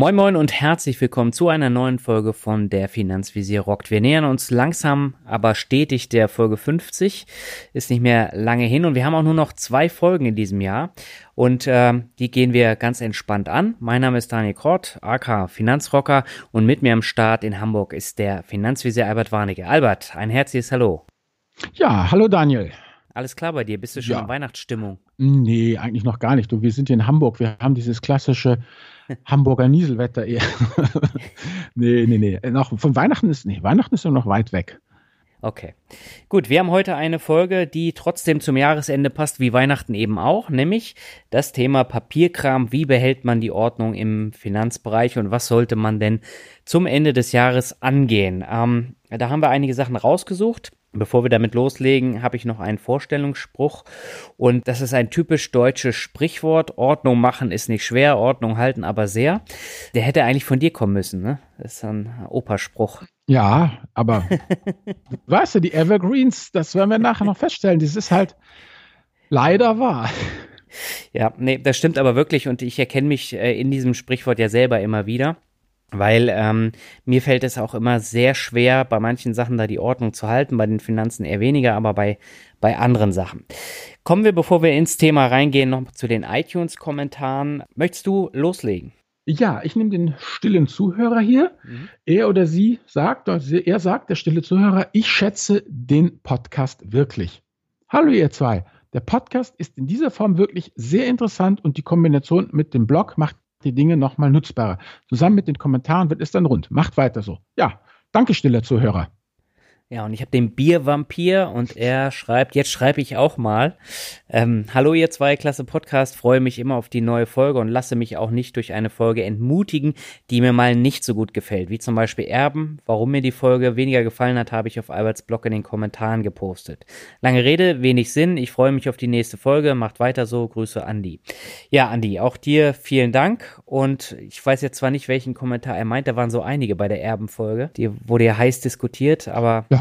Moin Moin und herzlich willkommen zu einer neuen Folge von der Finanzvisier rockt. Wir nähern uns langsam, aber stetig der Folge 50. Ist nicht mehr lange hin und wir haben auch nur noch zwei Folgen in diesem Jahr und äh, die gehen wir ganz entspannt an. Mein Name ist Daniel Kort, AK Finanzrocker und mit mir am Start in Hamburg ist der Finanzvisier Albert Warnecke. Albert, ein herzliches Hallo. Ja, hallo Daniel. Alles klar bei dir? Bist du schon ja. in Weihnachtsstimmung? Nee, eigentlich noch gar nicht. Du, wir sind hier in Hamburg. Wir haben dieses klassische Hamburger Nieselwetter eher. nee, nee, nee. Noch, von Weihnachten ist, nee, Weihnachten ist noch weit weg. Okay. Gut, wir haben heute eine Folge, die trotzdem zum Jahresende passt, wie Weihnachten eben auch, nämlich das Thema Papierkram. Wie behält man die Ordnung im Finanzbereich und was sollte man denn zum Ende des Jahres angehen? Ähm, da haben wir einige Sachen rausgesucht. Bevor wir damit loslegen, habe ich noch einen Vorstellungsspruch und das ist ein typisch deutsches Sprichwort. Ordnung machen ist nicht schwer, Ordnung halten aber sehr. Der hätte eigentlich von dir kommen müssen, ne? Das ist ein Operspruch. Ja, aber weißt du, die Evergreens, das werden wir nachher noch feststellen, das ist halt leider wahr. Ja, nee, das stimmt aber wirklich und ich erkenne mich äh, in diesem Sprichwort ja selber immer wieder weil ähm, mir fällt es auch immer sehr schwer, bei manchen Sachen da die Ordnung zu halten, bei den Finanzen eher weniger, aber bei, bei anderen Sachen. Kommen wir, bevor wir ins Thema reingehen, noch zu den iTunes-Kommentaren. Möchtest du loslegen? Ja, ich nehme den stillen Zuhörer hier. Mhm. Er oder sie sagt, er sagt, der stille Zuhörer, ich schätze den Podcast wirklich. Hallo ihr zwei. Der Podcast ist in dieser Form wirklich sehr interessant und die Kombination mit dem Blog macht die Dinge nochmal nutzbarer. Zusammen mit den Kommentaren wird es dann rund. Macht weiter so. Ja, danke, stiller Zuhörer. Ja, und ich habe den Biervampir und er schreibt, jetzt schreibe ich auch mal. Ähm, Hallo ihr zwei Klasse Podcast, freue mich immer auf die neue Folge und lasse mich auch nicht durch eine Folge entmutigen, die mir mal nicht so gut gefällt, wie zum Beispiel Erben. Warum mir die Folge weniger gefallen hat, habe ich auf Alberts Blog in den Kommentaren gepostet. Lange Rede, wenig Sinn. Ich freue mich auf die nächste Folge. Macht weiter so. Grüße Andi. Ja, Andi, auch dir vielen Dank. Und ich weiß jetzt zwar nicht, welchen Kommentar er meint, da waren so einige bei der Erbenfolge. Die wurde ja heiß diskutiert, aber ja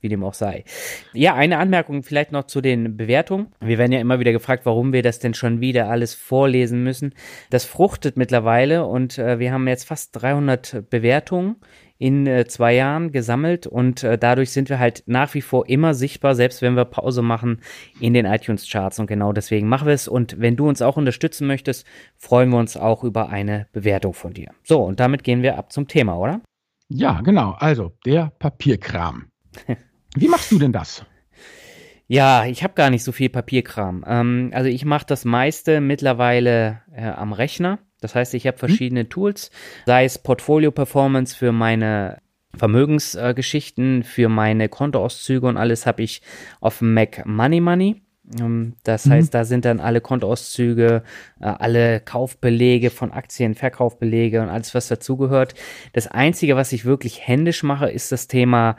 wie dem auch sei. Ja, eine Anmerkung vielleicht noch zu den Bewertungen. Wir werden ja immer wieder gefragt, warum wir das denn schon wieder alles vorlesen müssen. Das fruchtet mittlerweile und äh, wir haben jetzt fast 300 Bewertungen in äh, zwei Jahren gesammelt und äh, dadurch sind wir halt nach wie vor immer sichtbar, selbst wenn wir Pause machen in den iTunes-Charts und genau deswegen machen wir es. Und wenn du uns auch unterstützen möchtest, freuen wir uns auch über eine Bewertung von dir. So, und damit gehen wir ab zum Thema, oder? Ja, genau. Also der Papierkram. Wie machst du denn das? Ja, ich habe gar nicht so viel Papierkram. Ähm, also ich mache das meiste mittlerweile äh, am Rechner. Das heißt, ich habe hm? verschiedene hm. Tools, sei es Portfolio Performance für meine Vermögensgeschichten, äh, für meine Kontoauszüge und alles habe ich auf dem Mac Money Money. Ähm, das mhm. heißt, da sind dann alle Kontoauszüge, äh, alle Kaufbelege von Aktien, Verkaufbelege und alles, was dazugehört. Das Einzige, was ich wirklich händisch mache, ist das Thema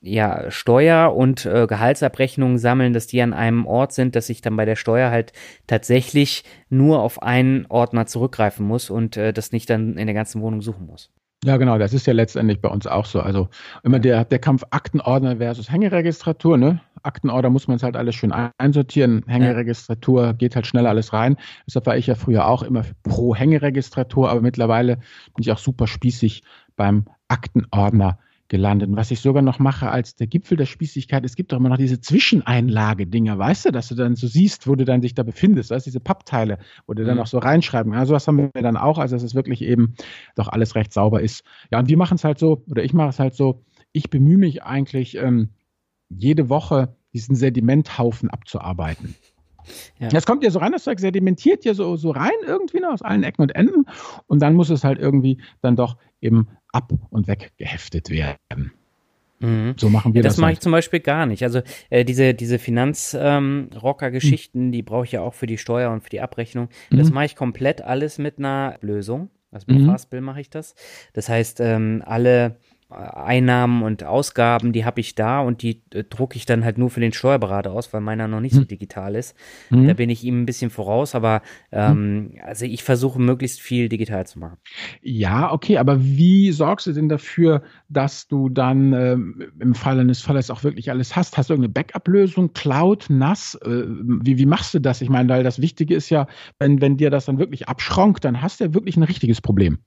ja, Steuer und äh, Gehaltsabrechnungen sammeln, dass die an einem Ort sind, dass ich dann bei der Steuer halt tatsächlich nur auf einen Ordner zurückgreifen muss und äh, das nicht dann in der ganzen Wohnung suchen muss. Ja, genau, das ist ja letztendlich bei uns auch so. Also immer der, der Kampf Aktenordner versus Hängeregistratur, ne? Aktenordner muss man es halt alles schön einsortieren. Hängeregistratur geht halt schneller alles rein. Deshalb war ich ja früher auch immer pro Hängeregistratur, aber mittlerweile bin ich auch super spießig beim Aktenordner gelandet. Und was ich sogar noch mache als der Gipfel der Spießigkeit, es gibt doch immer noch diese Zwischeneinlage-Dinger, weißt du, dass du dann so siehst, wo du dann dich da befindest, weißt du, diese Pappteile, wo du dann mhm. auch so reinschreiben kannst. Also was haben wir dann auch, also dass es wirklich eben doch alles recht sauber ist. Ja, und wir machen es halt so, oder ich mache es halt so, ich bemühe mich eigentlich ähm, jede Woche diesen Sedimenthaufen abzuarbeiten. Ja. Das kommt ja so rein, das Zeug sedimentiert ja so, so rein irgendwie noch aus allen Ecken und Enden und dann muss es halt irgendwie dann doch eben ab und weg geheftet werden. Mhm. So machen wir ja, das. Das mache ich zum Beispiel gar nicht. Also äh, diese, diese Finanzrocker-Geschichten, ähm, mhm. die brauche ich ja auch für die Steuer und für die Abrechnung. Mhm. Das mache ich komplett alles mit einer Lösung. Also mit mhm. Fastbill mache ich das. Das heißt, ähm, alle Einnahmen und Ausgaben, die habe ich da und die äh, drucke ich dann halt nur für den Steuerberater aus, weil meiner noch nicht hm. so digital ist. Hm. Da bin ich ihm ein bisschen voraus, aber ähm, hm. also ich versuche möglichst viel digital zu machen. Ja, okay, aber wie sorgst du denn dafür, dass du dann ähm, im Fall eines Falles auch wirklich alles hast? Hast du irgendeine Backup-Lösung, Cloud, NAS? Äh, wie, wie machst du das? Ich meine, weil das Wichtige ist ja, wenn, wenn dir das dann wirklich abschronkt, dann hast du ja wirklich ein richtiges Problem.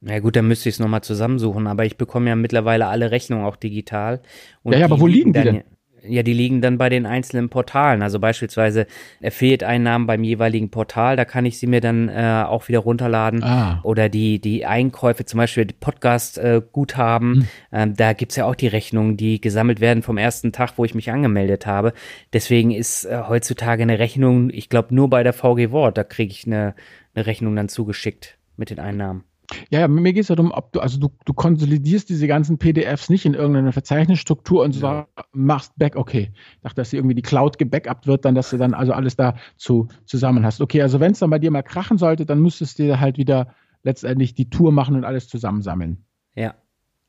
Na gut, dann müsste ich es nochmal zusammensuchen, aber ich bekomme ja mittlerweile alle Rechnungen auch digital. ja, ja, aber wo liegen die denn? Ja, die liegen dann bei den einzelnen Portalen. Also beispielsweise Affiliate-Einnahmen beim jeweiligen Portal, da kann ich sie mir dann äh, auch wieder runterladen. Ah. Oder die, die Einkäufe, zum Beispiel Podcast-Guthaben, äh, hm. ähm, da gibt's ja auch die Rechnungen, die gesammelt werden vom ersten Tag, wo ich mich angemeldet habe. Deswegen ist äh, heutzutage eine Rechnung, ich glaube, nur bei der VG Wort, da kriege ich eine, eine Rechnung dann zugeschickt mit den Einnahmen. Ja, ja mir geht es ja darum, ob du, also du, du konsolidierst diese ganzen PDFs nicht in irgendeine Verzeichnisstruktur und so ja. machst back, okay. Ich dachte, dass irgendwie die Cloud gebackupt wird, dann, dass du dann also alles da zu, zusammen hast. Okay, also wenn es dann bei dir mal krachen sollte, dann müsstest du halt wieder letztendlich die Tour machen und alles zusammensammeln. Ja.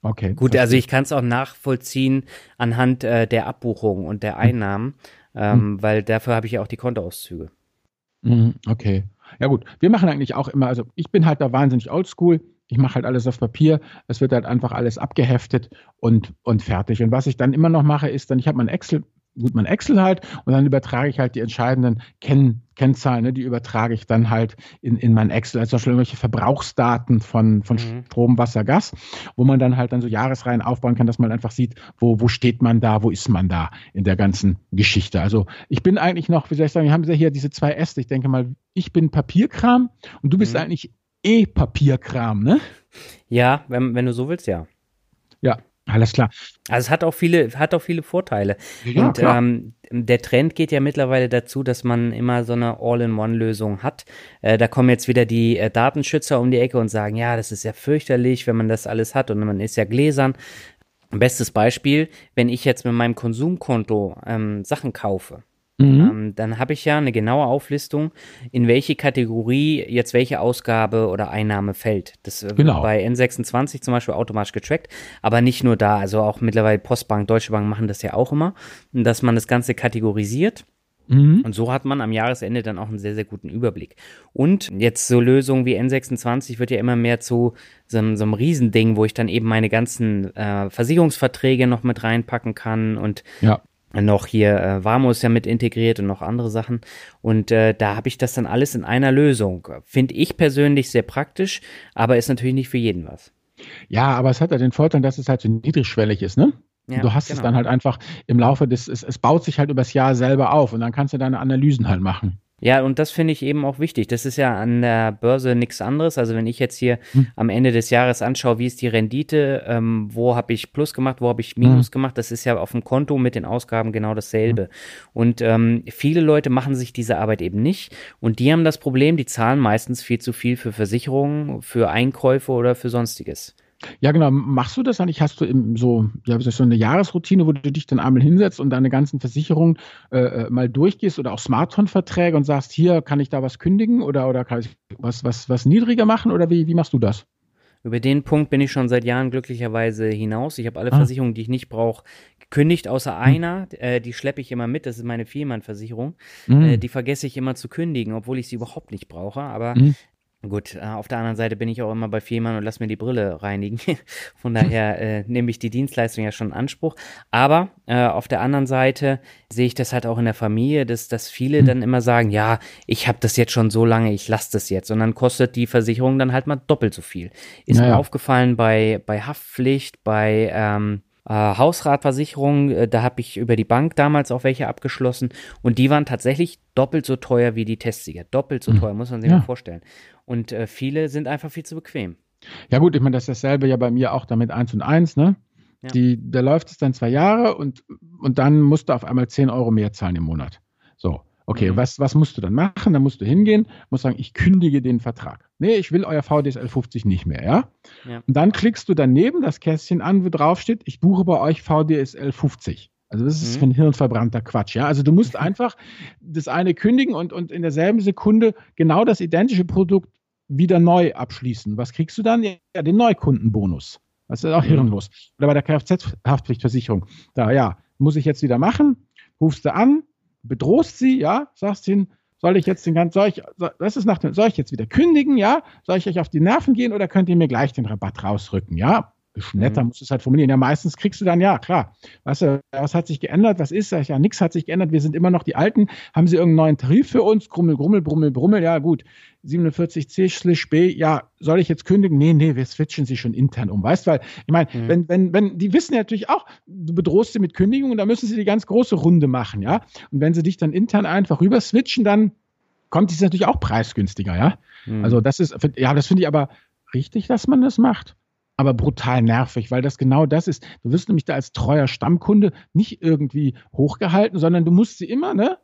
Okay. Gut, also ich kann es auch nachvollziehen anhand äh, der Abbuchung und der hm. Einnahmen, hm. ähm, hm. weil dafür habe ich ja auch die Kontoauszüge. Hm, okay. Ja gut, wir machen eigentlich auch immer, also ich bin halt da wahnsinnig oldschool. Ich mache halt alles auf Papier. Es wird halt einfach alles abgeheftet und, und fertig. Und was ich dann immer noch mache, ist dann, ich habe mein Excel, gut, mein Excel halt und dann übertrage ich halt die entscheidenden Kenn Kennzahlen, ne, die übertrage ich dann halt in, in mein Excel, also zum Beispiel irgendwelche Verbrauchsdaten von, von mhm. Strom, Wasser, Gas, wo man dann halt dann so Jahresreihen aufbauen kann, dass man einfach sieht, wo, wo steht man da, wo ist man da in der ganzen Geschichte. Also ich bin eigentlich noch, wie soll ich sagen, wir haben ja hier diese zwei Äste. Ich denke mal, ich bin Papierkram und du bist mhm. eigentlich eh Papierkram, ne? Ja, wenn, wenn du so willst, ja. Ja, alles klar. Also es hat auch viele, hat auch viele Vorteile. Ja, und ähm, der Trend geht ja mittlerweile dazu, dass man immer so eine All-in-One-Lösung hat. Äh, da kommen jetzt wieder die äh, Datenschützer um die Ecke und sagen, ja, das ist ja fürchterlich, wenn man das alles hat und man ist ja gläsern. Bestes Beispiel, wenn ich jetzt mit meinem Konsumkonto ähm, Sachen kaufe, Mhm. Ähm, dann habe ich ja eine genaue Auflistung, in welche Kategorie jetzt welche Ausgabe oder Einnahme fällt. Das wird genau. bei N26 zum Beispiel automatisch getrackt, aber nicht nur da, also auch mittlerweile Postbank, Deutsche Bank machen das ja auch immer, dass man das Ganze kategorisiert. Mhm. Und so hat man am Jahresende dann auch einen sehr, sehr guten Überblick. Und jetzt so Lösungen wie N26 wird ja immer mehr zu so, einem, so einem Riesending, wo ich dann eben meine ganzen äh, Versicherungsverträge noch mit reinpacken kann und ja noch hier äh, Warmo ist ja mit integriert und noch andere Sachen. Und äh, da habe ich das dann alles in einer Lösung. Finde ich persönlich sehr praktisch, aber ist natürlich nicht für jeden was. Ja, aber es hat ja den Vorteil, dass es halt so niedrigschwellig ist, ne? Ja, du hast genau. es dann halt einfach im Laufe des, es, es baut sich halt übers Jahr selber auf und dann kannst du deine Analysen halt machen. Ja, und das finde ich eben auch wichtig. Das ist ja an der Börse nichts anderes. Also wenn ich jetzt hier hm. am Ende des Jahres anschaue, wie ist die Rendite, ähm, wo habe ich Plus gemacht, wo habe ich Minus hm. gemacht, das ist ja auf dem Konto mit den Ausgaben genau dasselbe. Hm. Und ähm, viele Leute machen sich diese Arbeit eben nicht. Und die haben das Problem, die zahlen meistens viel zu viel für Versicherungen, für Einkäufe oder für sonstiges. Ja, genau. Machst du das eigentlich? Hast du eben so, ja, so eine Jahresroutine, wo du dich dann einmal hinsetzt und deine ganzen Versicherungen äh, äh, mal durchgehst oder auch Smartphone-Verträge und sagst, hier kann ich da was kündigen oder, oder kann ich was, was, was niedriger machen oder wie, wie machst du das? Über den Punkt bin ich schon seit Jahren glücklicherweise hinaus. Ich habe alle ah. Versicherungen, die ich nicht brauche, gekündigt, außer hm. einer. Äh, die schleppe ich immer mit. Das ist meine Vielmann-Versicherung. Hm. Äh, die vergesse ich immer zu kündigen, obwohl ich sie überhaupt nicht brauche. Aber hm. Gut, äh, auf der anderen Seite bin ich auch immer bei Fehmarn und lass mir die Brille reinigen. Von daher äh, nehme ich die Dienstleistung ja schon in Anspruch. Aber äh, auf der anderen Seite sehe ich das halt auch in der Familie, dass, dass viele dann immer sagen, ja, ich habe das jetzt schon so lange, ich lasse das jetzt. Und dann kostet die Versicherung dann halt mal doppelt so viel. Ist naja. mir aufgefallen bei, bei Haftpflicht, bei ähm, äh, Hausratversicherung, äh, da habe ich über die Bank damals auch welche abgeschlossen und die waren tatsächlich doppelt so teuer wie die Testsieger. Doppelt so mhm. teuer, muss man sich ja. mal vorstellen. Und äh, viele sind einfach viel zu bequem. Ja gut, ich meine, das ist dasselbe ja bei mir auch damit eins und eins, ne? Ja. Die, da läuft es dann zwei Jahre und, und dann musst du auf einmal 10 Euro mehr zahlen im Monat. So. Okay, mhm. was, was musst du dann machen? Dann musst du hingehen, musst sagen, ich kündige den Vertrag. Nee, ich will euer VDSL 50 nicht mehr, ja? ja? Und dann klickst du daneben das Kästchen an, wo drauf steht, ich buche bei euch VDSL 50. Also das ist mhm. für ein hirnverbrannter Quatsch, ja? Also du musst einfach das eine kündigen und, und in derselben Sekunde genau das identische Produkt wieder neu abschließen. Was kriegst du dann? Ja, den Neukundenbonus. Das ist auch mhm. hirnlos. Oder bei der Kfz-Haftpflichtversicherung. Da, ja, muss ich jetzt wieder machen, rufst du an, bedrohst sie, ja, sagst ihnen, soll ich jetzt den ganzen, soll ich, das ist nach dem, soll ich jetzt wieder kündigen, ja? Soll ich euch auf die Nerven gehen oder könnt ihr mir gleich den Rabatt rausrücken, ja? Netter mhm. musst du es halt formulieren. Ja, meistens kriegst du dann, ja, klar. Weißt du, was hat sich geändert? Was ist das? Ja, nichts hat sich geändert. Wir sind immer noch die Alten. Haben sie irgendeinen neuen Tarif für uns? Grummel, Grummel, Brummel, Brummel. Ja, gut. 47c B. Ja, soll ich jetzt kündigen? Nee, nee, wir switchen sie schon intern um. Weißt du, weil, ich meine, mhm. wenn, wenn, wenn, die wissen ja natürlich auch, du bedrohst sie mit Kündigung und da müssen sie die ganz große Runde machen, ja. Und wenn sie dich dann intern einfach rüber switchen, dann kommt es natürlich auch preisgünstiger, ja. Mhm. Also das ist, ja, das finde ich aber richtig, dass man das macht aber brutal nervig, weil das genau das ist. Du wirst nämlich da als treuer Stammkunde nicht irgendwie hochgehalten, sondern du musst sie immer, ne?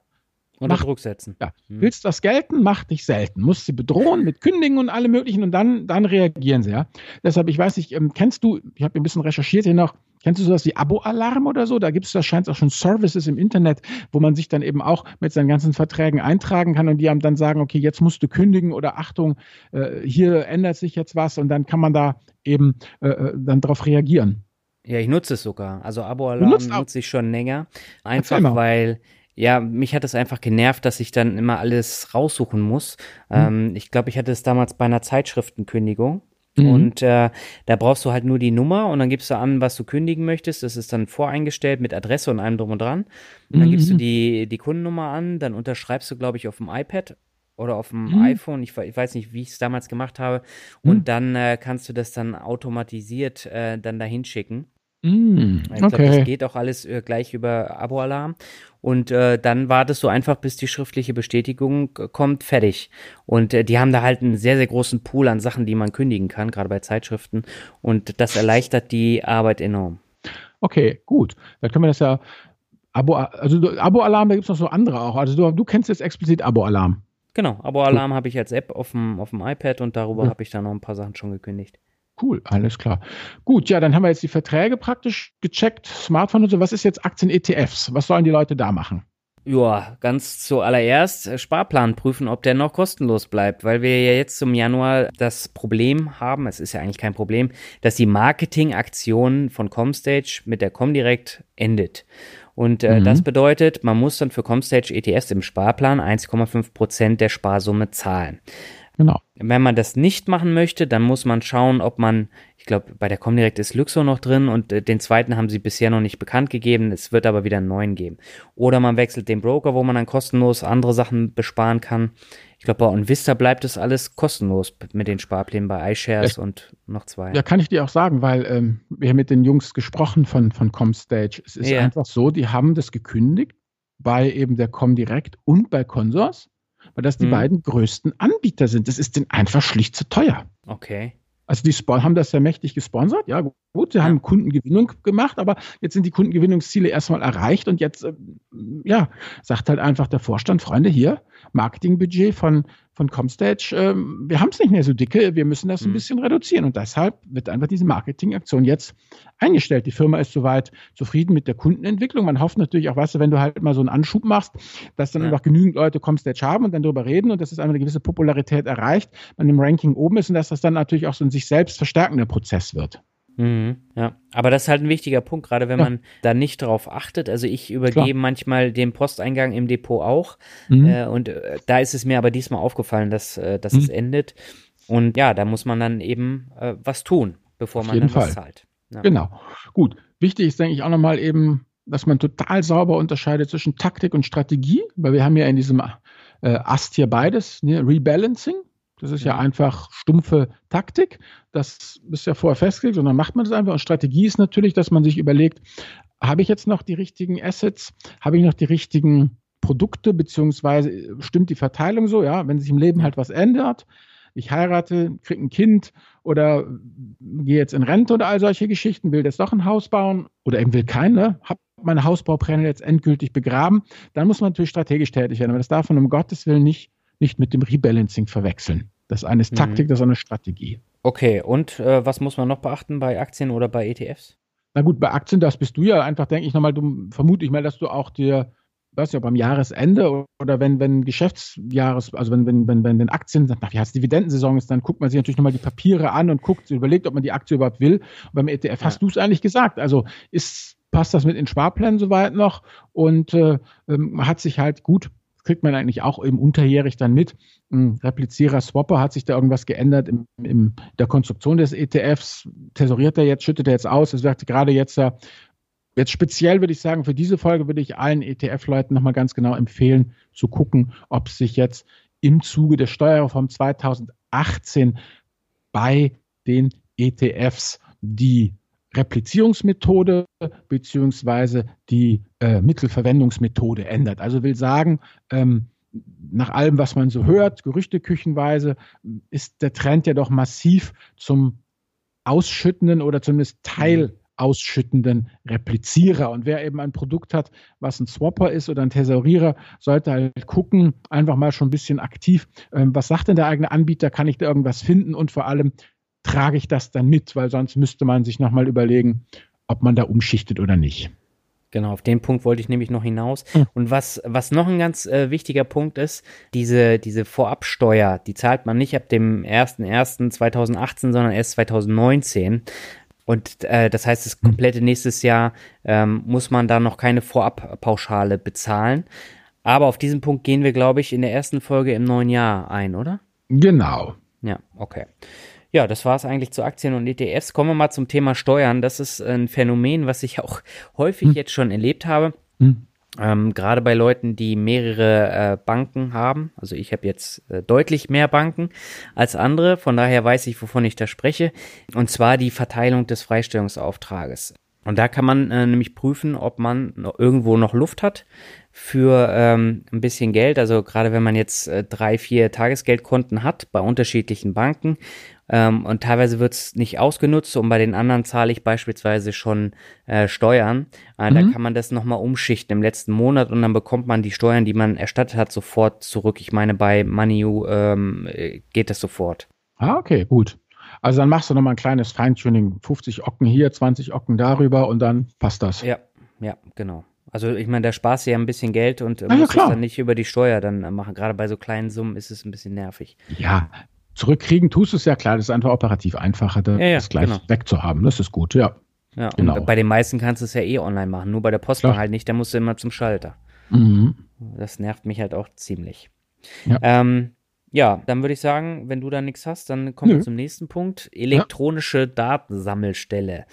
Unter Druck setzen. Ja. Hm. Willst das gelten, mach dich selten. Musst sie bedrohen mit Kündigen und allem möglichen und dann, dann reagieren sie, ja. Deshalb, ich weiß nicht, ähm, kennst du, ich habe ein bisschen recherchiert hier noch, Kennst du sowas wie Abo-Alarm oder so? Da gibt es, da scheint auch schon Services im Internet, wo man sich dann eben auch mit seinen ganzen Verträgen eintragen kann und die dann sagen, okay, jetzt musst du kündigen oder Achtung, äh, hier ändert sich jetzt was und dann kann man da eben äh, äh dann darauf reagieren. Ja, ich nutze es sogar. Also Abo-Alarm nutze ich schon länger. Einfach weil ja, mich hat es einfach genervt, dass ich dann immer alles raussuchen muss. Hm. Ähm, ich glaube, ich hatte es damals bei einer Zeitschriftenkündigung. Mhm. Und äh, da brauchst du halt nur die Nummer und dann gibst du an, was du kündigen möchtest. Das ist dann voreingestellt mit Adresse und allem drum und dran. Und dann mhm. gibst du mhm. die, die Kundennummer an, dann unterschreibst du, glaube ich, auf dem iPad oder auf dem mhm. iPhone. Ich, ich, weiß nicht, wie ich es damals gemacht habe. Und mhm. dann äh, kannst du das dann automatisiert äh, dann dahin schicken. Mm, ich glaube, okay. das geht auch alles äh, gleich über Abo-Alarm. Und äh, dann wartest du einfach, bis die schriftliche Bestätigung kommt, fertig. Und äh, die haben da halt einen sehr, sehr großen Pool an Sachen, die man kündigen kann, gerade bei Zeitschriften. Und das erleichtert die Arbeit enorm. Okay, gut. Dann können wir das ja Abo, also Abo-Alarm, da gibt es noch so andere auch. Also du, du kennst jetzt explizit Abo-Alarm. Genau, Abo-Alarm habe ich als App auf dem, auf dem iPad und darüber ja. habe ich dann noch ein paar Sachen schon gekündigt. Cool, alles klar. Gut, ja, dann haben wir jetzt die Verträge praktisch gecheckt, Smartphone und so. Was ist jetzt Aktien-ETFs? Was sollen die Leute da machen? Ja, ganz zuallererst äh, Sparplan prüfen, ob der noch kostenlos bleibt, weil wir ja jetzt zum Januar das Problem haben, es ist ja eigentlich kein Problem, dass die Marketingaktion von Comstage mit der Comdirect endet. Und äh, mhm. das bedeutet, man muss dann für Comstage ETFs im Sparplan 1,5 Prozent der Sparsumme zahlen. Genau. Wenn man das nicht machen möchte, dann muss man schauen, ob man, ich glaube, bei der Comdirect ist Luxo noch drin und äh, den zweiten haben sie bisher noch nicht bekannt gegeben. Es wird aber wieder einen neuen geben. Oder man wechselt den Broker, wo man dann kostenlos andere Sachen besparen kann. Ich glaube, bei OnVista bleibt es alles kostenlos mit den Sparplänen bei iShares ja, und noch zwei. Ja, kann ich dir auch sagen, weil ähm, wir haben mit den Jungs gesprochen von, von Comstage. Es ist ja. einfach so, die haben das gekündigt bei eben der Comdirect und bei Consors weil das die hm. beiden größten Anbieter sind. Das ist denen einfach schlicht zu teuer. Okay. Also die haben das ja mächtig gesponsert, ja gut, sie ja. haben Kundengewinnung gemacht, aber jetzt sind die Kundengewinnungsziele erstmal erreicht und jetzt, äh, ja, sagt halt einfach der Vorstand, Freunde, hier, Marketingbudget von, von Comstage, äh, wir haben es nicht mehr so dicke, wir müssen das ein mhm. bisschen reduzieren und deshalb wird einfach diese Marketingaktion jetzt eingestellt. Die Firma ist soweit zufrieden mit der Kundenentwicklung. Man hofft natürlich auch, weißt du, wenn du halt mal so einen Anschub machst, dass dann ja. einfach genügend Leute Comstage haben und dann darüber reden und dass es eine gewisse Popularität erreicht, man im Ranking oben ist und dass das dann natürlich auch so ein sich selbst verstärkender Prozess wird. Mhm, ja, aber das ist halt ein wichtiger Punkt, gerade wenn ja. man da nicht drauf achtet. Also ich übergebe Klar. manchmal den Posteingang im Depot auch mhm. äh, und äh, da ist es mir aber diesmal aufgefallen, dass, äh, dass mhm. es endet. Und ja, da muss man dann eben äh, was tun, bevor Auf man dann Fall. was zahlt. Ja. Genau. Gut. Wichtig ist, denke ich, auch nochmal eben, dass man total sauber unterscheidet zwischen Taktik und Strategie, weil wir haben ja in diesem äh, Ast hier beides, ne? Rebalancing. Das ist ja. ja einfach stumpfe Taktik. Das ist ja vorher festgelegt und dann macht man das einfach. Und Strategie ist natürlich, dass man sich überlegt, habe ich jetzt noch die richtigen Assets? Habe ich noch die richtigen Produkte, beziehungsweise stimmt die Verteilung so? Ja, wenn sich im Leben halt was ändert, ich heirate, kriege ein Kind oder gehe jetzt in Rente oder all solche Geschichten, will jetzt doch ein Haus bauen oder eben will kein, ne? habe meine Hausbaupläne jetzt endgültig begraben, dann muss man natürlich strategisch tätig werden. Aber das darf man um Gottes Willen nicht, nicht mit dem Rebalancing verwechseln. Das eine ist mhm. Taktik, mhm. das eine Strategie. Okay, und äh, was muss man noch beachten bei Aktien oder bei ETFs? Na gut, bei Aktien, das bist du ja einfach, denke ich nochmal, du vermute ich mal, dass du auch dir weiß ob am Jahresende oder wenn, wenn Geschäftsjahres, also wenn, wenn, wenn, wenn, Aktien, nach wie heißt Dividendensaison ist, dann guckt man sich natürlich nochmal die Papiere an und guckt, überlegt, ob man die Aktie überhaupt will. Und beim ETF ja. hast du es eigentlich gesagt. Also ist, passt das mit den Sparplänen soweit noch und äh, ähm, hat sich halt gut kriegt man eigentlich auch eben unterjährig dann mit. Replizierer Swapper hat sich da irgendwas geändert in, in der Konstruktion des ETFs. Tesoriert er jetzt, schüttet er jetzt aus. Es wird gerade jetzt Jetzt speziell würde ich sagen, für diese Folge würde ich allen ETF-Leuten nochmal ganz genau empfehlen, zu gucken, ob sich jetzt im Zuge der Steuerreform 2018 bei den ETFs die Replizierungsmethode beziehungsweise die äh, Mittelverwendungsmethode ändert. Also will sagen, ähm, nach allem, was man so hört, gerüchteküchenweise, ist der Trend ja doch massiv zum ausschüttenden oder zumindest Teil ausschüttenden Replizierer. Und wer eben ein Produkt hat, was ein Swapper ist oder ein Tesorierer, sollte halt gucken, einfach mal schon ein bisschen aktiv, ähm, was sagt denn der eigene Anbieter, kann ich da irgendwas finden und vor allem trage ich das dann mit, weil sonst müsste man sich nochmal überlegen, ob man da umschichtet oder nicht. Genau, auf den Punkt wollte ich nämlich noch hinaus. Mhm. Und was, was noch ein ganz äh, wichtiger Punkt ist, diese, diese Vorabsteuer, die zahlt man nicht ab dem 01.01.2018, sondern erst 2019. Und äh, das heißt, das komplette nächstes Jahr ähm, muss man da noch keine Vorabpauschale bezahlen. Aber auf diesen Punkt gehen wir, glaube ich, in der ersten Folge im neuen Jahr ein, oder? Genau. Ja, okay. Ja, das war es eigentlich zu Aktien und ETFs. Kommen wir mal zum Thema Steuern. Das ist ein Phänomen, was ich auch häufig hm. jetzt schon erlebt habe. Hm. Ähm, Gerade bei Leuten, die mehrere äh, Banken haben. Also ich habe jetzt äh, deutlich mehr Banken als andere. Von daher weiß ich, wovon ich da spreche. Und zwar die Verteilung des Freistellungsauftrages. Und da kann man äh, nämlich prüfen, ob man irgendwo noch Luft hat für ähm, ein bisschen Geld. Also gerade wenn man jetzt äh, drei, vier Tagesgeldkonten hat bei unterschiedlichen Banken ähm, und teilweise wird es nicht ausgenutzt und bei den anderen zahle ich beispielsweise schon äh, Steuern. Äh, mhm. Da kann man das nochmal umschichten im letzten Monat und dann bekommt man die Steuern, die man erstattet hat, sofort zurück. Ich meine, bei MoneyU ähm, geht das sofort. Ah, okay, gut. Also dann machst du nochmal ein kleines Feintuning. 50 Ocken hier, 20 Ocken darüber und dann passt das. Ja, ja, genau. Also ich meine, da sparst du ja ein bisschen Geld und äh, musst ja, es dann nicht über die Steuer dann äh, machen. Gerade bei so kleinen Summen ist es ein bisschen nervig. Ja, zurückkriegen tust du es ja klar, das ist einfach operativ einfacher, das ja, ja, gleich genau. wegzuhaben. Das ist gut, ja. Ja, genau. und bei den meisten kannst du es ja eh online machen, nur bei der Postbank halt nicht, da musst du immer zum Schalter. Mhm. Das nervt mich halt auch ziemlich. Ja, ähm, ja dann würde ich sagen, wenn du da nichts hast, dann kommen Nö. wir zum nächsten Punkt. Elektronische ja. Datensammelstelle.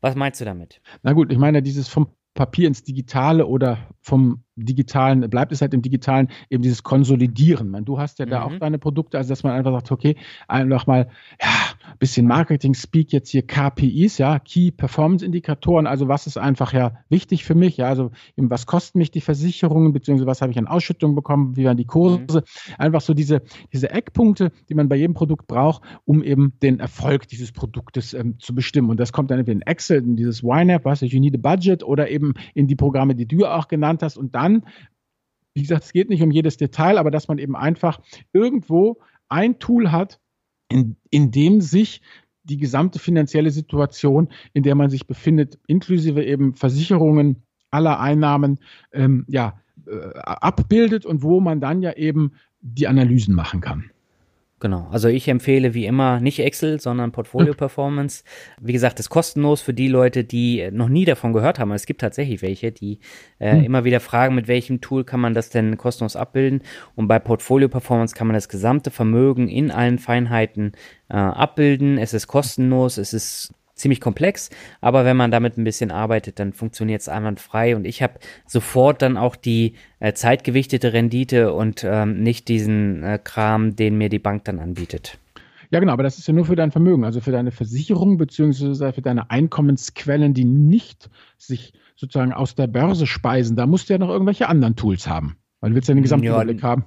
Was meinst du damit? Na gut, ich meine, dieses vom Papier ins Digitale oder vom Digitalen, bleibt es halt im Digitalen, eben dieses Konsolidieren. Man, du hast ja mhm. da auch deine Produkte, also dass man einfach sagt, okay, einfach mal, ja, bisschen Marketing-Speak jetzt hier KPIs, ja, Key Performance Indikatoren, also was ist einfach ja wichtig für mich, ja, also eben was kosten mich die Versicherungen, beziehungsweise was habe ich an Ausschüttungen bekommen, wie waren die Kurse, mhm. einfach so diese, diese Eckpunkte, die man bei jedem Produkt braucht, um eben den Erfolg dieses Produktes ähm, zu bestimmen. Und das kommt dann entweder in Excel, in dieses YNAB, was ich, you need a budget, oder eben in die Programme, die du auch genannt hast. Und dann, wie gesagt, es geht nicht um jedes Detail, aber dass man eben einfach irgendwo ein Tool hat, in, in dem sich die gesamte finanzielle Situation, in der man sich befindet, inklusive eben Versicherungen aller Einnahmen, ähm, ja, äh, abbildet und wo man dann ja eben die Analysen machen kann. Genau. Also ich empfehle wie immer nicht Excel, sondern Portfolio Performance. Wie gesagt, ist kostenlos für die Leute, die noch nie davon gehört haben. Es gibt tatsächlich welche, die äh, hm. immer wieder fragen, mit welchem Tool kann man das denn kostenlos abbilden. Und bei Portfolio Performance kann man das gesamte Vermögen in allen Feinheiten äh, abbilden. Es ist kostenlos, es ist ziemlich komplex, aber wenn man damit ein bisschen arbeitet, dann funktioniert es einwandfrei und ich habe sofort dann auch die äh, zeitgewichtete Rendite und ähm, nicht diesen äh, Kram, den mir die Bank dann anbietet. Ja, genau, aber das ist ja nur für dein Vermögen, also für deine Versicherung beziehungsweise für deine Einkommensquellen, die nicht sich sozusagen aus der Börse speisen. Da musst du ja noch irgendwelche anderen Tools haben, weil du willst ja den gesamten ja, Überblick haben.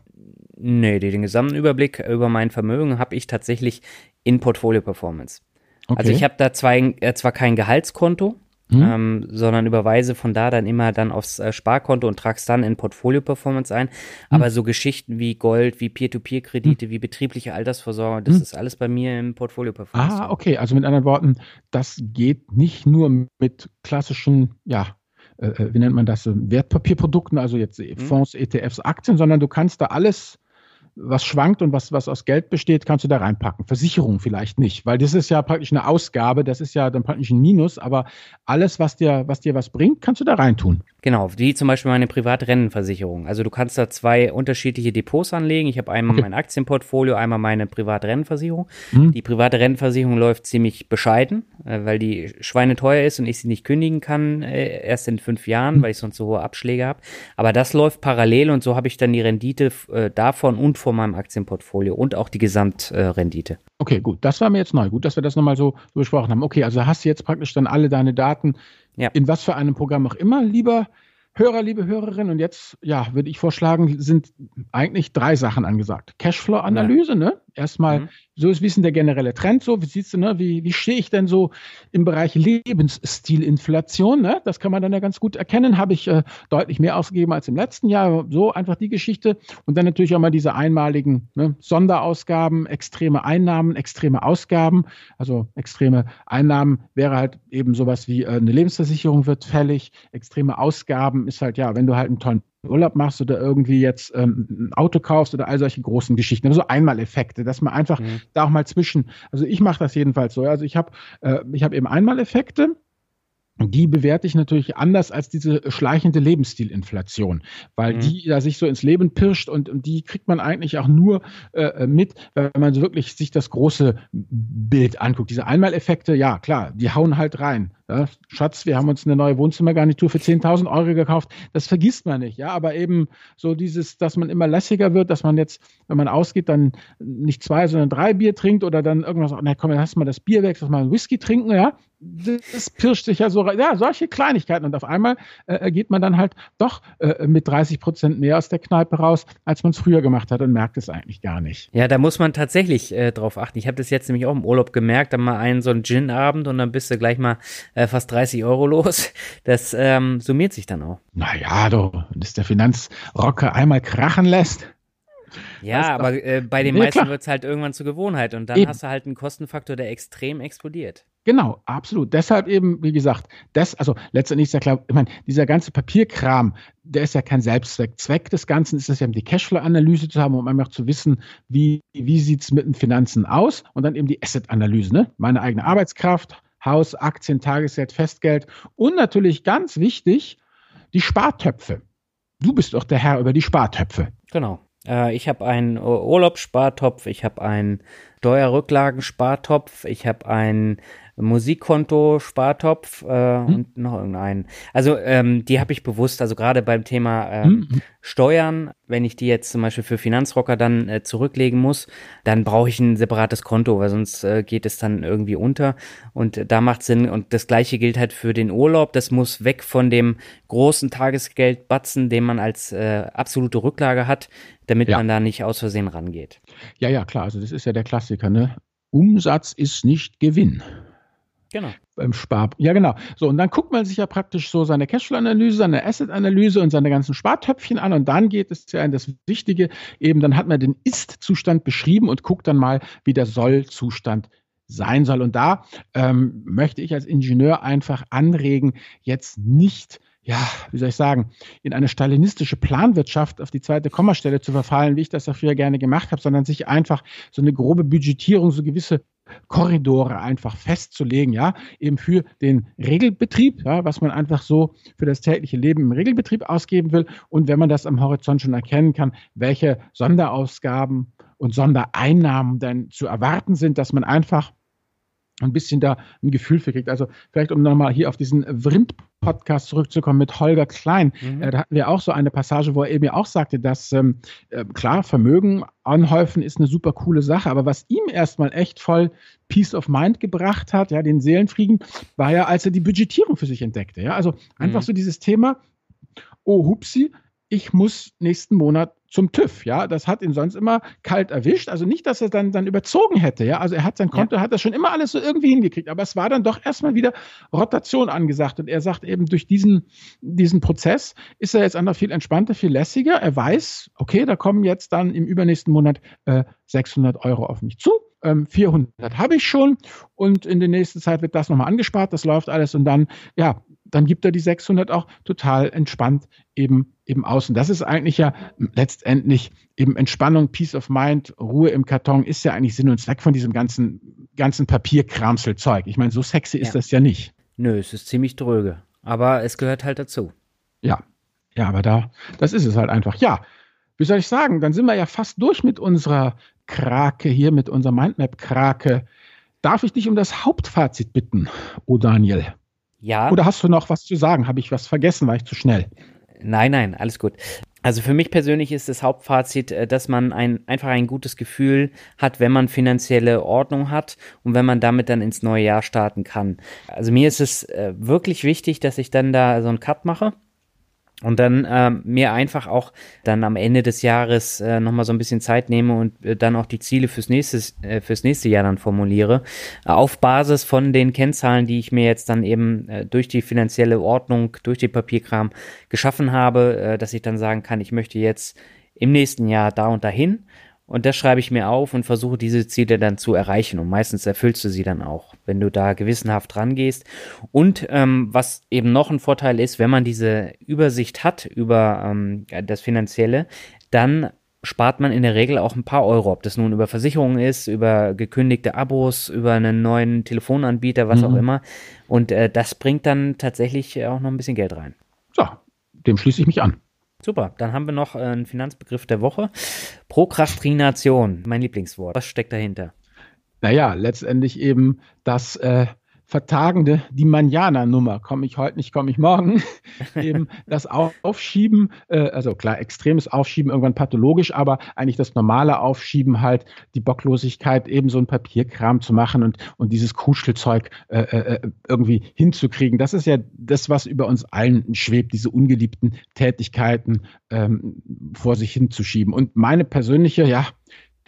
Nee, den gesamten Überblick über mein Vermögen habe ich tatsächlich in Portfolio Performance. Also okay. Also ich habe da zwei, äh, zwar kein Gehaltskonto, hm. ähm, sondern überweise von da dann immer dann aufs äh, Sparkonto und trag's dann in Portfolio Performance ein. Hm. Aber so Geschichten wie Gold, wie Peer-to-Peer-Kredite, hm. wie betriebliche Altersvorsorge, das hm. ist alles bei mir im Portfolio Performance. Ah, okay. Also mit anderen Worten, das geht nicht nur mit klassischen, ja, äh, äh wie nennt man das, Wertpapierprodukten, also jetzt mhm. Fonds, ETFs, Aktien, sondern du kannst da alles was schwankt und was, was aus Geld besteht, kannst du da reinpacken. Versicherung vielleicht nicht, weil das ist ja praktisch eine Ausgabe, das ist ja dann praktisch ein Minus, aber alles, was dir, was dir was bringt, kannst du da reintun. Genau, wie zum Beispiel meine Privatrennenversicherung. Also du kannst da zwei unterschiedliche Depots anlegen. Ich habe einmal okay. mein Aktienportfolio, einmal meine Privatrennenversicherung. Mhm. Die private Rennenversicherung läuft ziemlich bescheiden, äh, weil die schweineteuer ist und ich sie nicht kündigen kann, äh, erst in fünf Jahren, mhm. weil ich sonst so hohe Abschläge habe. Aber das läuft parallel und so habe ich dann die Rendite äh, davon und von meinem Aktienportfolio und auch die Gesamtrendite. Okay, gut. Das war mir jetzt neu. Gut, dass wir das nochmal so besprochen haben. Okay, also hast du jetzt praktisch dann alle deine Daten ja. in was für einem Programm auch immer, lieber Hörer, liebe Hörerinnen, und jetzt, ja, würde ich vorschlagen, sind eigentlich drei Sachen angesagt. Cashflow-Analyse, ja. ne? Erstmal, mhm. so ist wie ist denn der generelle Trend so? Wie siehst du, ne? Wie, wie stehe ich denn so im Bereich Lebensstilinflation, ne? Das kann man dann ja ganz gut erkennen. Habe ich äh, deutlich mehr ausgegeben als im letzten Jahr. So einfach die Geschichte. Und dann natürlich auch mal diese einmaligen ne? Sonderausgaben, extreme Einnahmen, extreme Ausgaben. Also extreme Einnahmen wäre halt eben sowas wie äh, eine Lebensversicherung wird fällig. Extreme Ausgaben ist halt, ja, wenn du halt einen tollen Urlaub machst oder irgendwie jetzt ähm, ein Auto kaufst oder all solche großen Geschichten. Also Einmaleffekte, dass man einfach mhm. da auch mal zwischen, also ich mache das jedenfalls so. Also ich habe äh, ich habe eben Einmaleffekte die bewerte ich natürlich anders als diese schleichende Lebensstilinflation, weil mhm. die da sich so ins Leben pirscht und, und die kriegt man eigentlich auch nur äh, mit, wenn man so wirklich sich das große Bild anguckt. Diese Einmaleffekte, ja klar, die hauen halt rein. Ja, Schatz, wir haben uns eine neue Wohnzimmergarnitur für 10.000 Euro gekauft. Das vergisst man nicht. Ja, aber eben so dieses, dass man immer lässiger wird, dass man jetzt, wenn man ausgeht, dann nicht zwei, sondern drei Bier trinkt oder dann irgendwas, na komm, dann du mal das Bier weg, lass mal einen Whisky trinken. Ja, das pirscht sich ja so, ja, solche Kleinigkeiten. Und auf einmal äh, geht man dann halt doch äh, mit 30 Prozent mehr aus der Kneipe raus, als man es früher gemacht hat und merkt es eigentlich gar nicht. Ja, da muss man tatsächlich äh, drauf achten. Ich habe das jetzt nämlich auch im Urlaub gemerkt, dann mal einen so einen Gin-Abend und dann bist du gleich mal äh, fast 30 Euro los. Das ähm, summiert sich dann auch. Naja, du, wenn es der Finanzrocker einmal krachen lässt. Ja, weißt aber äh, bei den ja, meisten wird es halt irgendwann zur Gewohnheit und dann Eben. hast du halt einen Kostenfaktor, der extrem explodiert. Genau, absolut. Deshalb eben, wie gesagt, das, also letztendlich ist ja klar, ich meine, dieser ganze Papierkram, der ist ja kein Selbstzweck. Zweck des Ganzen ist es ja, die Cashflow-Analyse zu haben, um einfach zu wissen, wie, wie sieht es mit den Finanzen aus und dann eben die Asset-Analyse, ne? Meine eigene Arbeitskraft, Haus, Aktien, Tagesgeld, Festgeld und natürlich ganz wichtig, die Spartöpfe. Du bist doch der Herr über die Spartöpfe. Genau. Äh, ich habe einen Urlaubsspartopf, ich habe einen Steuerrücklagenspartopf, ich habe einen Musikkonto, Spartopf äh, hm. und noch irgendeinen. Also ähm, die habe ich bewusst, also gerade beim Thema ähm, hm. Steuern, wenn ich die jetzt zum Beispiel für Finanzrocker dann äh, zurücklegen muss, dann brauche ich ein separates Konto, weil sonst äh, geht es dann irgendwie unter. Und da macht Sinn. Und das gleiche gilt halt für den Urlaub. Das muss weg von dem großen Tagesgeldbatzen, den man als äh, absolute Rücklage hat, damit ja. man da nicht aus Versehen rangeht. Ja, ja, klar. Also das ist ja der Klassiker, ne? Umsatz ist nicht Gewinn. Genau. Beim Spar. Ja, genau. So, und dann guckt man sich ja praktisch so seine Cashflow-Analyse, seine Asset-Analyse und seine ganzen Spartöpfchen an. Und dann geht es ja in das Wichtige, eben dann hat man den Ist-Zustand beschrieben und guckt dann mal, wie der Soll-Zustand sein soll. Und da ähm, möchte ich als Ingenieur einfach anregen, jetzt nicht ja, wie soll ich sagen, in eine stalinistische Planwirtschaft auf die zweite Kommastelle zu verfallen, wie ich das auch früher gerne gemacht habe, sondern sich einfach so eine grobe Budgetierung, so gewisse Korridore einfach festzulegen, ja, eben für den Regelbetrieb, ja, was man einfach so für das tägliche Leben im Regelbetrieb ausgeben will. Und wenn man das am Horizont schon erkennen kann, welche Sonderausgaben und Sondereinnahmen dann zu erwarten sind, dass man einfach ein bisschen da ein Gefühl für kriegt. Also vielleicht, um nochmal hier auf diesen Vrind-Podcast zurückzukommen mit Holger Klein, mhm. äh, da hatten wir auch so eine Passage, wo er eben auch sagte, dass ähm, äh, klar, Vermögen anhäufen ist eine super coole Sache, aber was ihm erstmal echt voll Peace of Mind gebracht hat, ja, den Seelenfrieden, war ja, als er die Budgetierung für sich entdeckte. Ja, also einfach mhm. so dieses Thema, oh hupsi, ich muss nächsten Monat zum TÜV, ja. Das hat ihn sonst immer kalt erwischt. Also nicht, dass er dann, dann überzogen hätte, ja. Also er hat sein Konto, ja. hat das schon immer alles so irgendwie hingekriegt. Aber es war dann doch erstmal wieder Rotation angesagt. Und er sagt eben, durch diesen, diesen Prozess ist er jetzt einfach viel entspannter, viel lässiger. Er weiß, okay, da kommen jetzt dann im übernächsten Monat äh, 600 Euro auf mich zu. 400 ähm, habe ich schon und in der nächsten Zeit wird das nochmal angespart, das läuft alles und dann, ja, dann gibt er die 600 auch total entspannt eben, eben aus. Und das ist eigentlich ja letztendlich eben Entspannung, Peace of Mind, Ruhe im Karton ist ja eigentlich Sinn und Zweck von diesem ganzen, ganzen Papierkramselzeug. Ich meine, so sexy ist ja. das ja nicht. Nö, es ist ziemlich dröge. Aber es gehört halt dazu. Ja, ja, aber da, das ist es halt einfach. Ja, wie soll ich sagen, dann sind wir ja fast durch mit unserer Krake hier, mit unserer Mindmap-Krake. Darf ich dich um das Hauptfazit bitten, O Daniel? Ja. Oder hast du noch was zu sagen? Habe ich was vergessen? War ich zu schnell? Nein, nein, alles gut. Also für mich persönlich ist das Hauptfazit, äh, dass man ein, einfach ein gutes Gefühl hat, wenn man finanzielle Ordnung hat und wenn man damit dann ins neue Jahr starten kann. Also mir ist es äh, wirklich wichtig, dass ich dann da so einen Cut mache und dann ähm, mir einfach auch dann am Ende des Jahres äh, nochmal so ein bisschen Zeit nehme und äh, dann auch die Ziele fürs nächste, äh, fürs nächste Jahr dann formuliere. Äh, auf Basis von den Kennzahlen, die ich mir jetzt dann eben äh, durch die finanzielle Ordnung, durch den Papierkram geschaffen habe, äh, dass ich dann sagen kann, ich möchte jetzt im nächsten Jahr da und dahin und das schreibe ich mir auf und versuche diese Ziele dann zu erreichen. Und meistens erfüllst du sie dann auch, wenn du da gewissenhaft rangehst. Und ähm, was eben noch ein Vorteil ist, wenn man diese Übersicht hat über ähm, das Finanzielle, dann spart man in der Regel auch ein paar Euro, ob das nun über Versicherungen ist, über gekündigte Abos, über einen neuen Telefonanbieter, was mhm. auch immer. Und äh, das bringt dann tatsächlich auch noch ein bisschen Geld rein. So, dem schließe ich mich an. Super, dann haben wir noch einen Finanzbegriff der Woche. Prokrastination, mein Lieblingswort. Was steckt dahinter? Naja, letztendlich eben das äh, vertagende, die Manjana-Nummer, komme ich heute nicht, komme ich morgen, eben das Aufschieben, äh, also klar, extremes Aufschieben, irgendwann pathologisch, aber eigentlich das normale Aufschieben halt, die Bocklosigkeit, eben so ein Papierkram zu machen und, und dieses Kuschelzeug äh, äh, äh, irgendwie hinzukriegen. Das ist ja das, was über uns allen schwebt, diese ungeliebten Tätigkeiten ähm, vor sich hinzuschieben. Und meine persönliche, ja,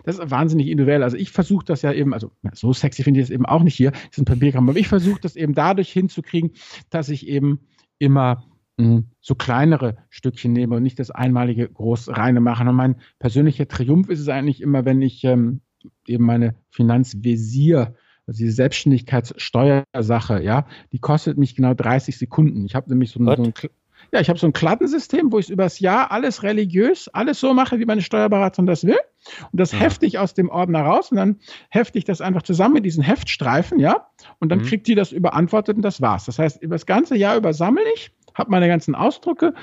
das ist wahnsinnig individuell. Also ich versuche das ja eben, also so sexy finde ich es eben auch nicht hier, diesen Papierkram, aber ich versuche das eben dadurch hinzukriegen, dass ich eben immer mh, hm, so kleinere Stückchen nehme und nicht das einmalige groß reine mache. Und mein persönlicher Triumph ist es eigentlich immer, wenn ich ähm, eben meine Finanzvisier also diese Selbstständigkeitssteuersache, ja, die kostet mich genau 30 Sekunden. Ich habe nämlich so, ein, so ein ja, ich habe so ein Kladdensystem, wo ich übers Jahr alles religiös, alles so mache, wie meine Steuerberaterin das will. Und das ja. hefte ich aus dem Ordner raus und dann hefte ich das einfach zusammen mit diesen Heftstreifen, ja. Und dann mhm. kriegt die das überantwortet und das war's. Das heißt, über das ganze Jahr über sammle ich, habe meine ganzen Ausdrucke,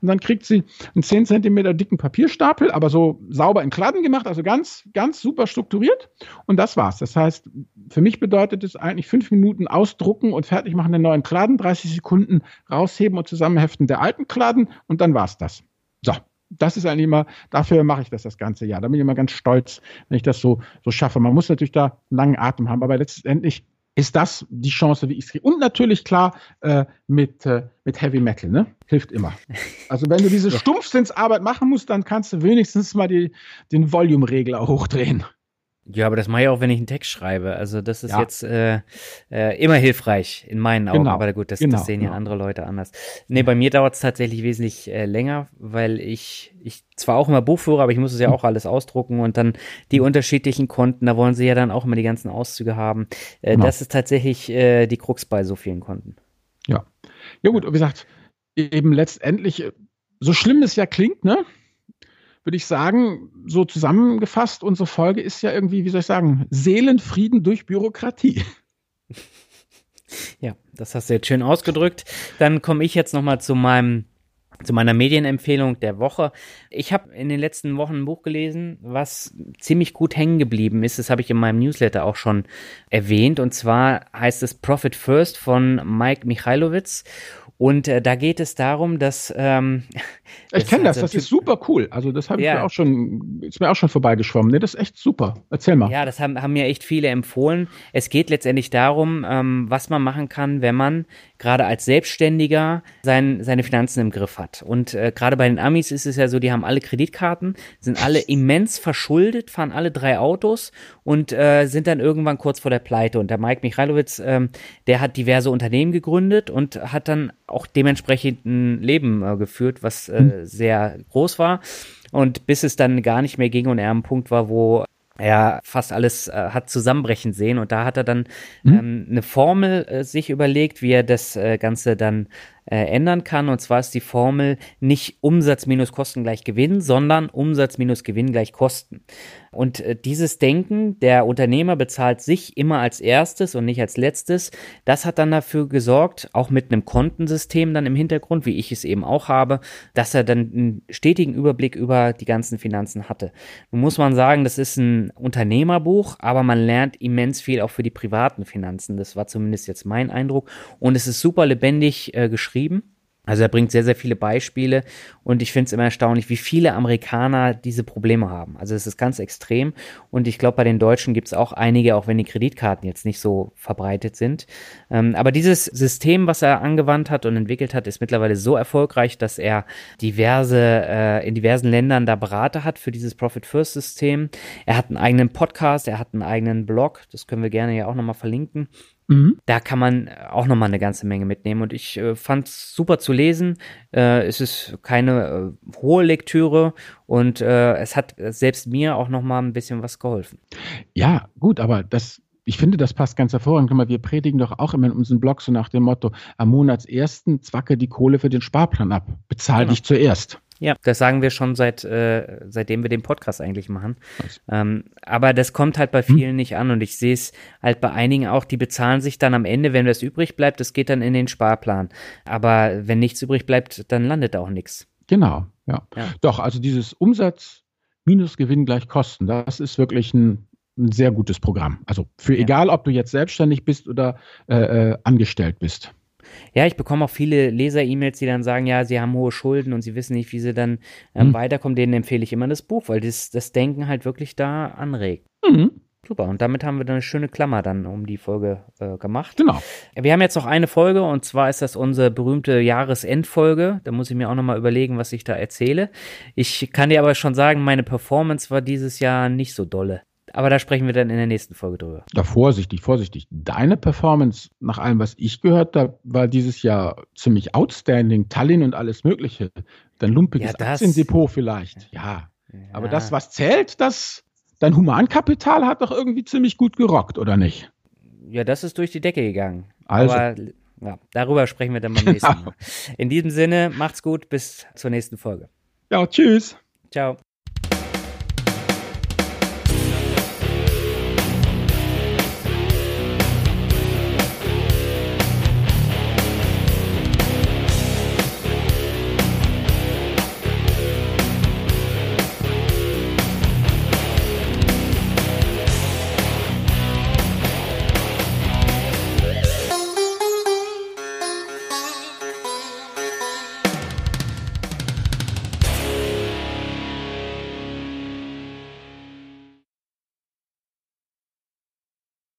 und dann kriegt sie einen 10 cm dicken Papierstapel, aber so sauber in Kladden gemacht, also ganz, ganz super strukturiert. Und das war's. Das heißt, für mich bedeutet es eigentlich fünf Minuten ausdrucken und fertig machen den neuen Kladden, 30 Sekunden rausheben und zusammenheften der alten Kladden und dann war's das. So. Das ist eigentlich immer, dafür mache ich das das ganze Jahr. Da bin ich immer ganz stolz, wenn ich das so, so schaffe. Man muss natürlich da einen langen Atem haben, aber letztendlich ist das die Chance, wie ich es kriege. Und natürlich klar äh, mit, äh, mit Heavy Metal, ne? Hilft immer. Also wenn du diese Stumpfsinnsarbeit machen musst, dann kannst du wenigstens mal die, den Volume-Regler hochdrehen. Ja, aber das mache ich auch, wenn ich einen Text schreibe. Also das ist ja. jetzt äh, äh, immer hilfreich in meinen Augen. Genau. Aber gut, das, genau, das sehen genau. ja andere Leute anders. Nee, bei mir dauert es tatsächlich wesentlich äh, länger, weil ich, ich zwar auch immer Buch führe, aber ich muss es ja hm. auch alles ausdrucken und dann die unterschiedlichen Konten, da wollen sie ja dann auch immer die ganzen Auszüge haben. Äh, genau. Das ist tatsächlich äh, die Krux bei so vielen Konten. Ja. Ja gut, wie gesagt, eben letztendlich, äh, so schlimm es ja klingt, ne? Würde ich sagen, so zusammengefasst, unsere Folge ist ja irgendwie, wie soll ich sagen, Seelenfrieden durch Bürokratie. Ja, das hast du jetzt schön ausgedrückt. Dann komme ich jetzt nochmal zu meinem zu meiner Medienempfehlung der Woche. Ich habe in den letzten Wochen ein Buch gelesen, was ziemlich gut hängen geblieben ist. Das habe ich in meinem Newsletter auch schon erwähnt. Und zwar heißt es Profit First von Mike Michailowitz. Und äh, da geht es darum, dass ähm, ich kenne das, also das ist super cool. Also das habe ich ja. mir auch schon, ist mir auch schon vorbeigeschwommen. Nee, das ist echt super. Erzähl mal. Ja, das haben, haben mir echt viele empfohlen. Es geht letztendlich darum, ähm, was man machen kann, wenn man gerade als Selbstständiger sein, seine Finanzen im Griff hat. Und äh, gerade bei den Amis ist es ja so, die haben alle Kreditkarten, sind alle immens verschuldet, fahren alle drei Autos und äh, sind dann irgendwann kurz vor der Pleite. Und der Mike Michailowitz, ähm, der hat diverse Unternehmen gegründet und hat dann auch dementsprechend ein Leben äh, geführt, was äh, mhm. sehr groß war. Und bis es dann gar nicht mehr ging und er am Punkt war, wo er fast alles äh, hat zusammenbrechen sehen und da hat er dann mhm. ähm, eine Formel äh, sich überlegt, wie er das äh, Ganze dann äh, ändern kann. Und zwar ist die Formel nicht Umsatz minus Kosten gleich Gewinn, sondern Umsatz minus Gewinn gleich Kosten. Und äh, dieses Denken, der Unternehmer bezahlt sich immer als erstes und nicht als letztes, das hat dann dafür gesorgt, auch mit einem Kontensystem dann im Hintergrund, wie ich es eben auch habe, dass er dann einen stetigen Überblick über die ganzen Finanzen hatte. Nun muss man sagen, das ist ein Unternehmerbuch, aber man lernt immens viel auch für die privaten Finanzen. Das war zumindest jetzt mein Eindruck. Und es ist super lebendig äh, geschrieben. Also er bringt sehr, sehr viele Beispiele und ich finde es immer erstaunlich, wie viele Amerikaner diese Probleme haben. Also es ist ganz extrem und ich glaube, bei den Deutschen gibt es auch einige, auch wenn die Kreditkarten jetzt nicht so verbreitet sind. Ähm, aber dieses System, was er angewandt hat und entwickelt hat, ist mittlerweile so erfolgreich, dass er diverse, äh, in diversen Ländern da Berater hat für dieses Profit First System. Er hat einen eigenen Podcast, er hat einen eigenen Blog, das können wir gerne ja auch nochmal verlinken. Mhm. Da kann man auch nochmal eine ganze Menge mitnehmen. Und ich äh, fand es super zu lesen. Äh, es ist keine äh, hohe Lektüre und äh, es hat selbst mir auch nochmal ein bisschen was geholfen. Ja, gut, aber das, ich finde, das passt ganz hervorragend. Guck mal, wir predigen doch auch immer in unserem Blog so nach dem Motto, am Monatsersten zwacke die Kohle für den Sparplan ab. Bezahl genau. dich zuerst. Ja, das sagen wir schon seit äh, seitdem wir den Podcast eigentlich machen. Ähm, aber das kommt halt bei hm. vielen hm. nicht an und ich sehe es halt bei einigen auch, die bezahlen sich dann am Ende, wenn das übrig bleibt, das geht dann in den Sparplan. Aber wenn nichts übrig bleibt, dann landet auch nichts. Genau, ja. ja. Doch, also dieses Umsatz minus Gewinn gleich Kosten, das ist wirklich ein, ein sehr gutes Programm. Also für ja. egal, ob du jetzt selbstständig bist oder äh, äh angestellt bist. Ja, ich bekomme auch viele Leser-E-Mails, die dann sagen, ja, sie haben hohe Schulden und sie wissen nicht, wie sie dann ähm, mhm. weiterkommen. Denen empfehle ich immer das Buch, weil das, das Denken halt wirklich da anregt. Mhm. Super, und damit haben wir dann eine schöne Klammer dann um die Folge äh, gemacht. Genau. Wir haben jetzt noch eine Folge und zwar ist das unsere berühmte Jahresendfolge. Da muss ich mir auch nochmal überlegen, was ich da erzähle. Ich kann dir aber schon sagen, meine Performance war dieses Jahr nicht so dolle. Aber da sprechen wir dann in der nächsten Folge drüber. Da vorsichtig, vorsichtig. Deine Performance, nach allem, was ich gehört habe, war dieses Jahr ziemlich outstanding. Tallinn und alles Mögliche. Dein lumpiges ja, Aktiendepot vielleicht. Ja. ja. Aber das, was zählt, das, dein Humankapital hat doch irgendwie ziemlich gut gerockt, oder nicht? Ja, das ist durch die Decke gegangen. Also. Aber ja, darüber sprechen wir dann beim nächsten Mal. In diesem Sinne, macht's gut, bis zur nächsten Folge. Ja, tschüss. Ciao.